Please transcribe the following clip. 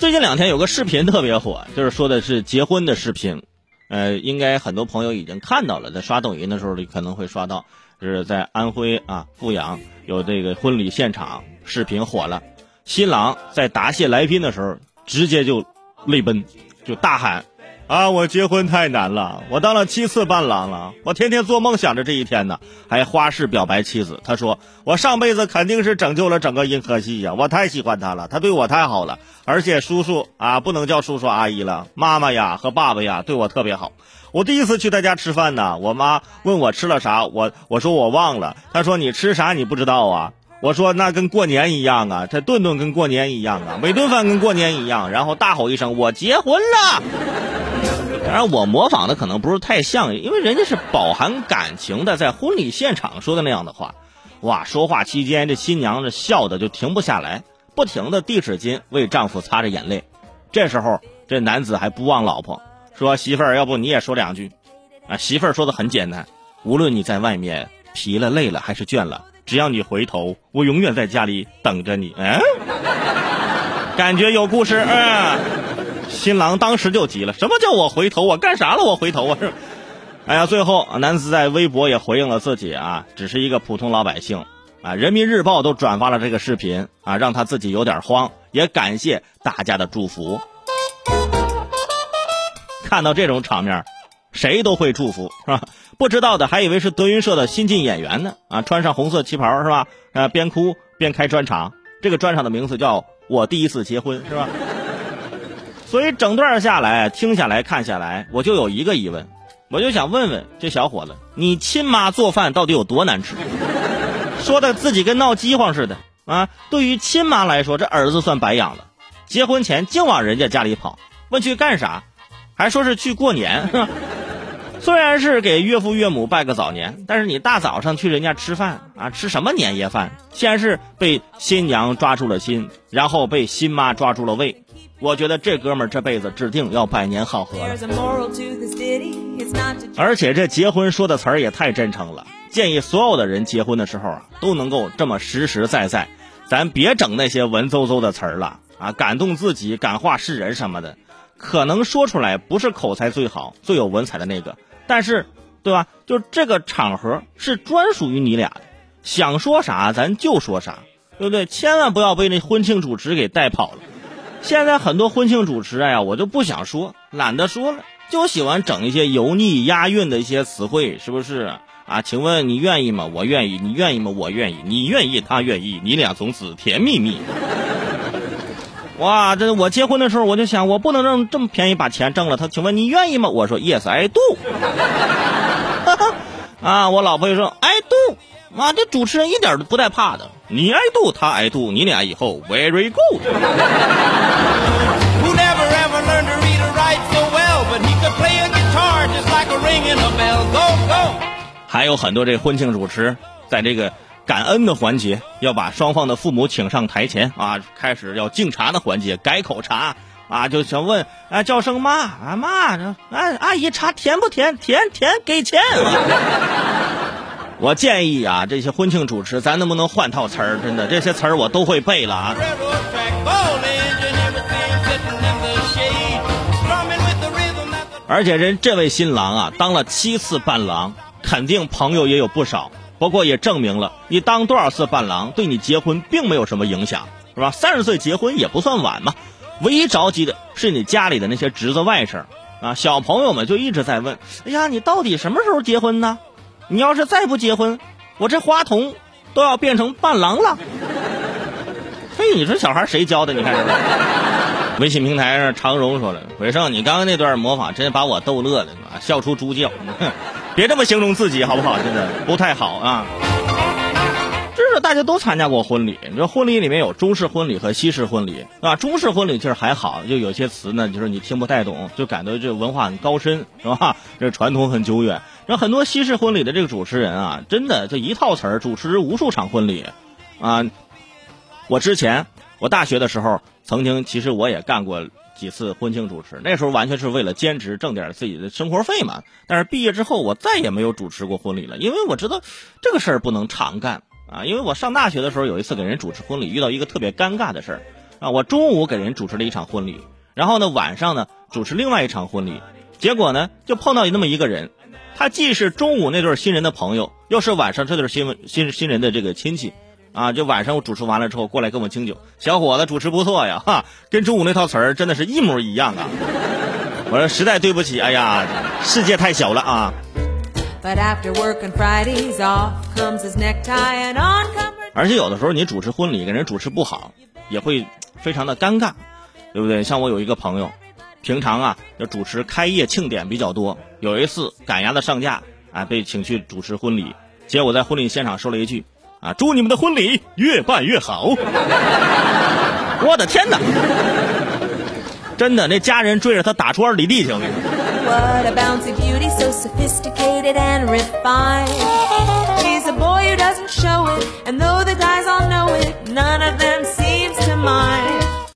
最近两天有个视频特别火，就是说的是结婚的视频，呃，应该很多朋友已经看到了，在刷抖音的时候你可能会刷到，就是在安徽啊阜阳有这个婚礼现场视频火了，新郎在答谢来宾的时候直接就泪奔，就大喊。啊，我结婚太难了，我当了七次伴郎了，我天天做梦想着这一天呢，还花式表白妻子。他说，我上辈子肯定是拯救了整个银河系呀，我太喜欢他了，他对我太好了，而且叔叔啊，不能叫叔叔阿姨了，妈妈呀和爸爸呀对我特别好。我第一次去他家吃饭呢，我妈问我吃了啥，我我说我忘了，他说你吃啥你不知道啊。我说那跟过年一样啊，这顿顿跟过年一样啊，每顿饭跟过年一样，然后大吼一声我结婚了。当然我模仿的可能不是太像，因为人家是饱含感情的在婚礼现场说的那样的话。哇，说话期间这新娘子笑的就停不下来，不停的递纸巾为丈夫擦着眼泪。这时候这男子还不忘老婆，说媳妇儿要不你也说两句。啊，媳妇儿说的很简单，无论你在外面疲了累了还是倦了。只要你回头，我永远在家里等着你。嗯，感觉有故事。嗯，新郎当时就急了，什么叫我回头？我干啥了？我回头啊？是，哎呀，最后男子在微博也回应了自己啊，只是一个普通老百姓啊。人民日报都转发了这个视频啊，让他自己有点慌，也感谢大家的祝福。看到这种场面。谁都会祝福是吧？不知道的还以为是德云社的新晋演员呢啊！穿上红色旗袍是吧？啊，边哭边开专场，这个专场的名字叫我第一次结婚是吧？所以整段下来听下来看下来，我就有一个疑问，我就想问问这小伙子，你亲妈做饭到底有多难吃？说的自己跟闹饥荒似的啊！对于亲妈来说，这儿子算白养了，结婚前净往人家家里跑，问去干啥？还说是去过年。虽然是给岳父岳母拜个早年，但是你大早上去人家吃饭啊，吃什么年夜饭？先是被新娘抓住了心，然后被新妈抓住了胃。我觉得这哥们儿这辈子指定要百年好合了。而且这结婚说的词儿也太真诚了，建议所有的人结婚的时候啊，都能够这么实实在在，咱别整那些文绉绉的词儿了啊，感动自己、感化世人什么的，可能说出来不是口才最好、最有文采的那个。但是，对吧？就这个场合是专属于你俩的，想说啥咱就说啥，对不对？千万不要被那婚庆主持给带跑了。现在很多婚庆主持，哎呀，我就不想说，懒得说了，就喜欢整一些油腻押韵的一些词汇，是不是啊？请问你愿意吗？我愿意。你愿意吗？我愿意。你愿意，他愿意，你俩从此甜蜜蜜。哇，这我结婚的时候我就想，我不能让这么便宜把钱挣了。他，请问你愿意吗？我说 Yes I do。啊，我老婆就说 I do。妈，这主持人一点都不带怕的。你 I do，他 I do，你俩以后 very good。还有很多这婚庆主持在这个。感恩的环节要把双方的父母请上台前啊，开始要敬茶的环节，改口茶啊，就想问啊，叫声妈啊妈，啊阿姨茶甜不甜？甜甜，给钱。我建议啊，这些婚庆主持，咱能不能换套词儿？真的，这些词儿我都会背了啊。而且人这位新郎啊，当了七次伴郎，肯定朋友也有不少。不过也证明了，你当多少次伴郎，对你结婚并没有什么影响，是吧？三十岁结婚也不算晚嘛。唯一着急的是你家里的那些侄子外甥啊，小朋友们就一直在问：哎呀，你到底什么时候结婚呢？你要是再不结婚，我这花童都要变成伴郎了。嘿，你说小孩谁教的？你看，微信平台上常荣说了：“伟胜，你刚刚那段模仿真把我逗乐了，笑出猪叫。”别这么形容自己好不好？真的不太好啊！大家都参加过婚礼，你说婚礼里面有中式婚礼和西式婚礼啊。中式婚礼其实还好，就有些词呢，就是你听不太懂，就感觉这文化很高深，是吧？这传统很久远。然后很多西式婚礼的这个主持人啊，真的这一套词儿主持无数场婚礼啊。我之前我大学的时候，曾经其实我也干过。几次婚庆主持，那时候完全是为了兼职挣点自己的生活费嘛。但是毕业之后，我再也没有主持过婚礼了，因为我知道这个事儿不能常干啊。因为我上大学的时候有一次给人主持婚礼，遇到一个特别尴尬的事儿，啊，我中午给人主持了一场婚礼，然后呢晚上呢主持另外一场婚礼，结果呢就碰到那么一个人，他既是中午那对新人的朋友，又是晚上这对新新新人的这个亲戚，啊，就晚上我主持完了之后过来跟我敬酒，小伙子主持不错呀，哈，跟中午那套词儿真的是一模一样啊。我说实在对不起，哎呀，世界太小了啊。而且有的时候你主持婚礼给人主持不好，也会非常的尴尬，对不对？像我有一个朋友，平常啊要主持开业庆典比较多，有一次赶鸭子上架啊，被请去主持婚礼，结果在婚礼现场说了一句啊：“祝你们的婚礼越办越好。”我的天哪！真的，那家人追着他打出二里地去了。What a show it, and though the guys all know it, none of them mind.